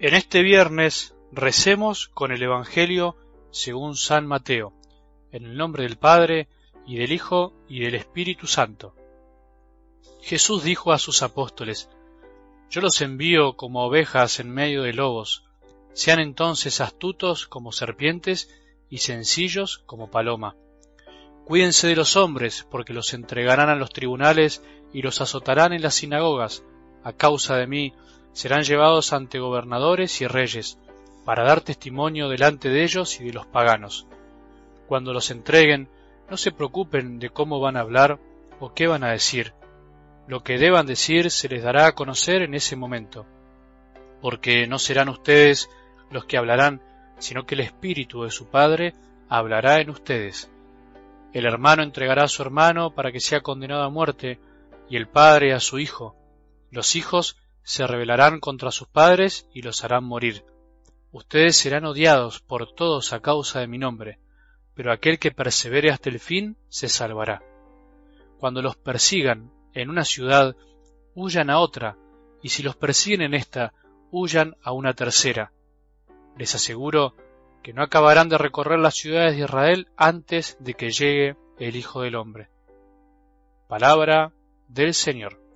En este viernes recemos con el Evangelio según San Mateo, en el nombre del Padre, y del Hijo, y del Espíritu Santo. Jesús dijo a sus apóstoles, Yo los envío como ovejas en medio de lobos, sean entonces astutos como serpientes y sencillos como paloma. Cuídense de los hombres, porque los entregarán a los tribunales y los azotarán en las sinagogas. A causa de mí serán llevados ante gobernadores y reyes, para dar testimonio delante de ellos y de los paganos. Cuando los entreguen, no se preocupen de cómo van a hablar o qué van a decir. Lo que deban decir se les dará a conocer en ese momento, porque no serán ustedes los que hablarán, sino que el Espíritu de su Padre hablará en ustedes. El hermano entregará a su hermano para que sea condenado a muerte, y el padre a su hijo. Los hijos se rebelarán contra sus padres y los harán morir. Ustedes serán odiados por todos a causa de mi nombre, pero aquel que persevere hasta el fin se salvará. Cuando los persigan en una ciudad, huyan a otra, y si los persiguen en esta, huyan a una tercera. Les aseguro que no acabarán de recorrer las ciudades de Israel antes de que llegue el Hijo del Hombre. Palabra del Señor.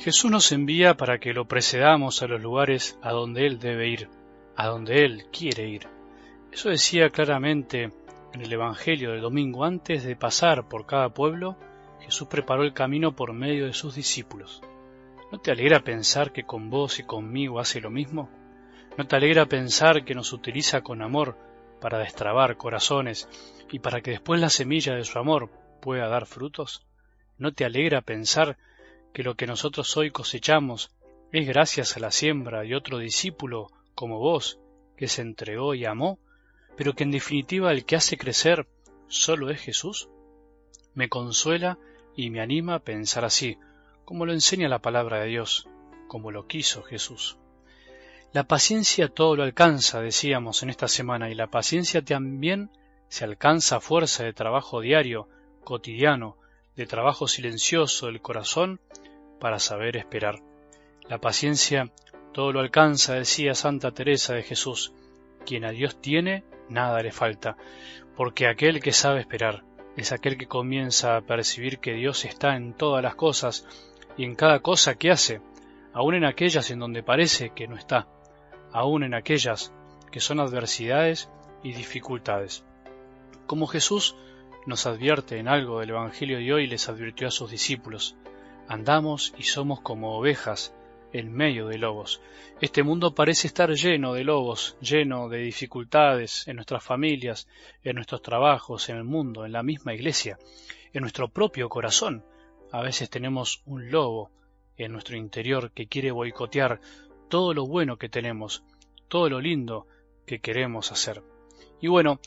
Jesús nos envía para que lo precedamos a los lugares a donde Él debe ir, a donde Él quiere ir. Eso decía claramente en el Evangelio del domingo antes de pasar por cada pueblo, Jesús preparó el camino por medio de sus discípulos. ¿No te alegra pensar que con vos y conmigo hace lo mismo? ¿No te alegra pensar que nos utiliza con amor para destrabar corazones y para que después la semilla de su amor pueda dar frutos? ¿No te alegra pensar que lo que nosotros hoy cosechamos es gracias a la siembra de otro discípulo como vos, que se entregó y amó, pero que en definitiva el que hace crecer solo es Jesús? Me consuela y me anima a pensar así, como lo enseña la palabra de Dios, como lo quiso Jesús. La paciencia todo lo alcanza, decíamos en esta semana, y la paciencia también se alcanza a fuerza de trabajo diario, cotidiano, de trabajo silencioso del corazón para saber esperar. La paciencia todo lo alcanza, decía Santa Teresa de Jesús. Quien a Dios tiene, nada le falta, porque aquel que sabe esperar es aquel que comienza a percibir que Dios está en todas las cosas y en cada cosa que hace, aun en aquellas en donde parece que no está, aun en aquellas que son adversidades y dificultades. Como Jesús nos advierte en algo del Evangelio de hoy, les advirtió a sus discípulos, andamos y somos como ovejas en medio de lobos. Este mundo parece estar lleno de lobos, lleno de dificultades en nuestras familias, en nuestros trabajos, en el mundo, en la misma iglesia, en nuestro propio corazón. A veces tenemos un lobo en nuestro interior que quiere boicotear todo lo bueno que tenemos, todo lo lindo que queremos hacer. Y bueno,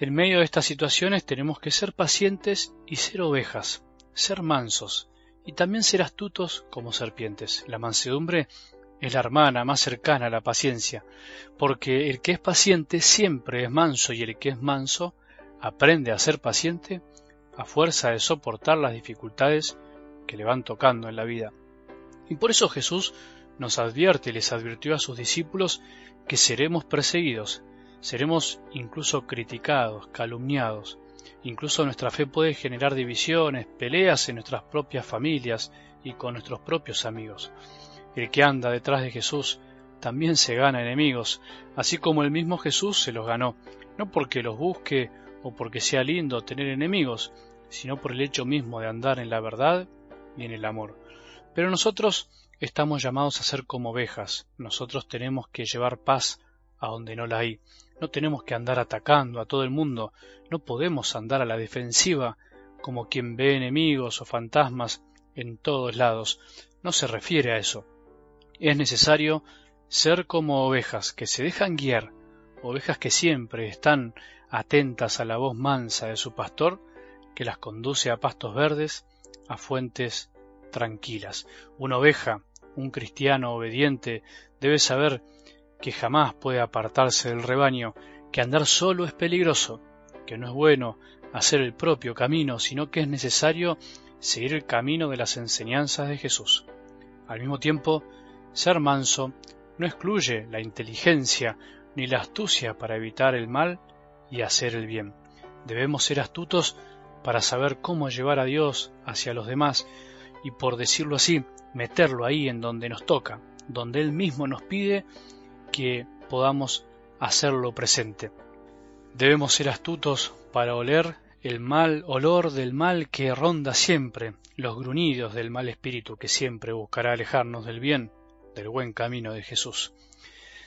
en medio de estas situaciones tenemos que ser pacientes y ser ovejas, ser mansos, y también ser astutos como serpientes. La mansedumbre es la hermana más cercana a la paciencia, porque el que es paciente siempre es manso y el que es manso aprende a ser paciente a fuerza de soportar las dificultades que le van tocando en la vida. Y por eso Jesús nos advierte y les advirtió a sus discípulos que seremos perseguidos, seremos incluso criticados, calumniados, Incluso nuestra fe puede generar divisiones, peleas en nuestras propias familias y con nuestros propios amigos. El que anda detrás de Jesús también se gana enemigos, así como el mismo Jesús se los ganó, no porque los busque o porque sea lindo tener enemigos, sino por el hecho mismo de andar en la verdad y en el amor. Pero nosotros estamos llamados a ser como ovejas, nosotros tenemos que llevar paz a donde no la hay. No tenemos que andar atacando a todo el mundo, no podemos andar a la defensiva como quien ve enemigos o fantasmas en todos lados. No se refiere a eso. Es necesario ser como ovejas que se dejan guiar, ovejas que siempre están atentas a la voz mansa de su pastor, que las conduce a pastos verdes, a fuentes tranquilas. Una oveja, un cristiano obediente, debe saber que jamás puede apartarse del rebaño, que andar solo es peligroso, que no es bueno hacer el propio camino, sino que es necesario seguir el camino de las enseñanzas de Jesús. Al mismo tiempo, ser manso no excluye la inteligencia ni la astucia para evitar el mal y hacer el bien. Debemos ser astutos para saber cómo llevar a Dios hacia los demás y, por decirlo así, meterlo ahí en donde nos toca, donde Él mismo nos pide que podamos hacerlo presente. Debemos ser astutos para oler el mal olor del mal que ronda siempre, los gruñidos del mal espíritu que siempre buscará alejarnos del bien, del buen camino de Jesús.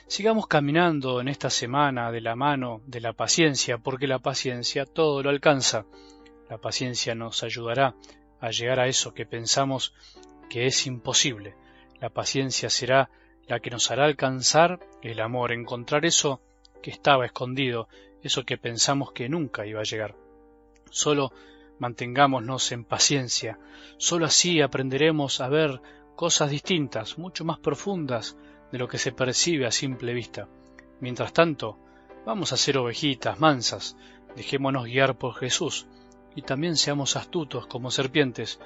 Sigamos caminando en esta semana de la mano de la paciencia, porque la paciencia todo lo alcanza. La paciencia nos ayudará a llegar a eso que pensamos que es imposible. La paciencia será la que nos hará alcanzar el amor, encontrar eso que estaba escondido, eso que pensamos que nunca iba a llegar. Solo mantengámonos en paciencia, solo así aprenderemos a ver cosas distintas, mucho más profundas, de lo que se percibe a simple vista. Mientras tanto, vamos a ser ovejitas mansas, dejémonos guiar por Jesús, y también seamos astutos como serpientes.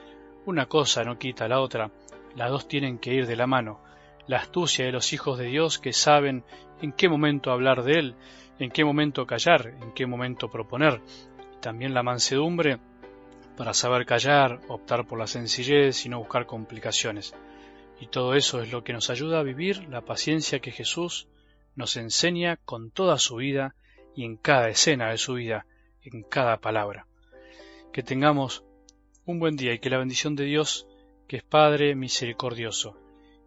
Una cosa no quita la otra, las dos tienen que ir de la mano. La astucia de los hijos de Dios que saben en qué momento hablar de Él, en qué momento callar, en qué momento proponer, y también la mansedumbre para saber callar, optar por la sencillez y no buscar complicaciones. Y todo eso es lo que nos ayuda a vivir la paciencia que Jesús nos enseña con toda su vida y en cada escena de su vida, en cada palabra. Que tengamos un buen día y que la bendición de Dios, que es Padre misericordioso,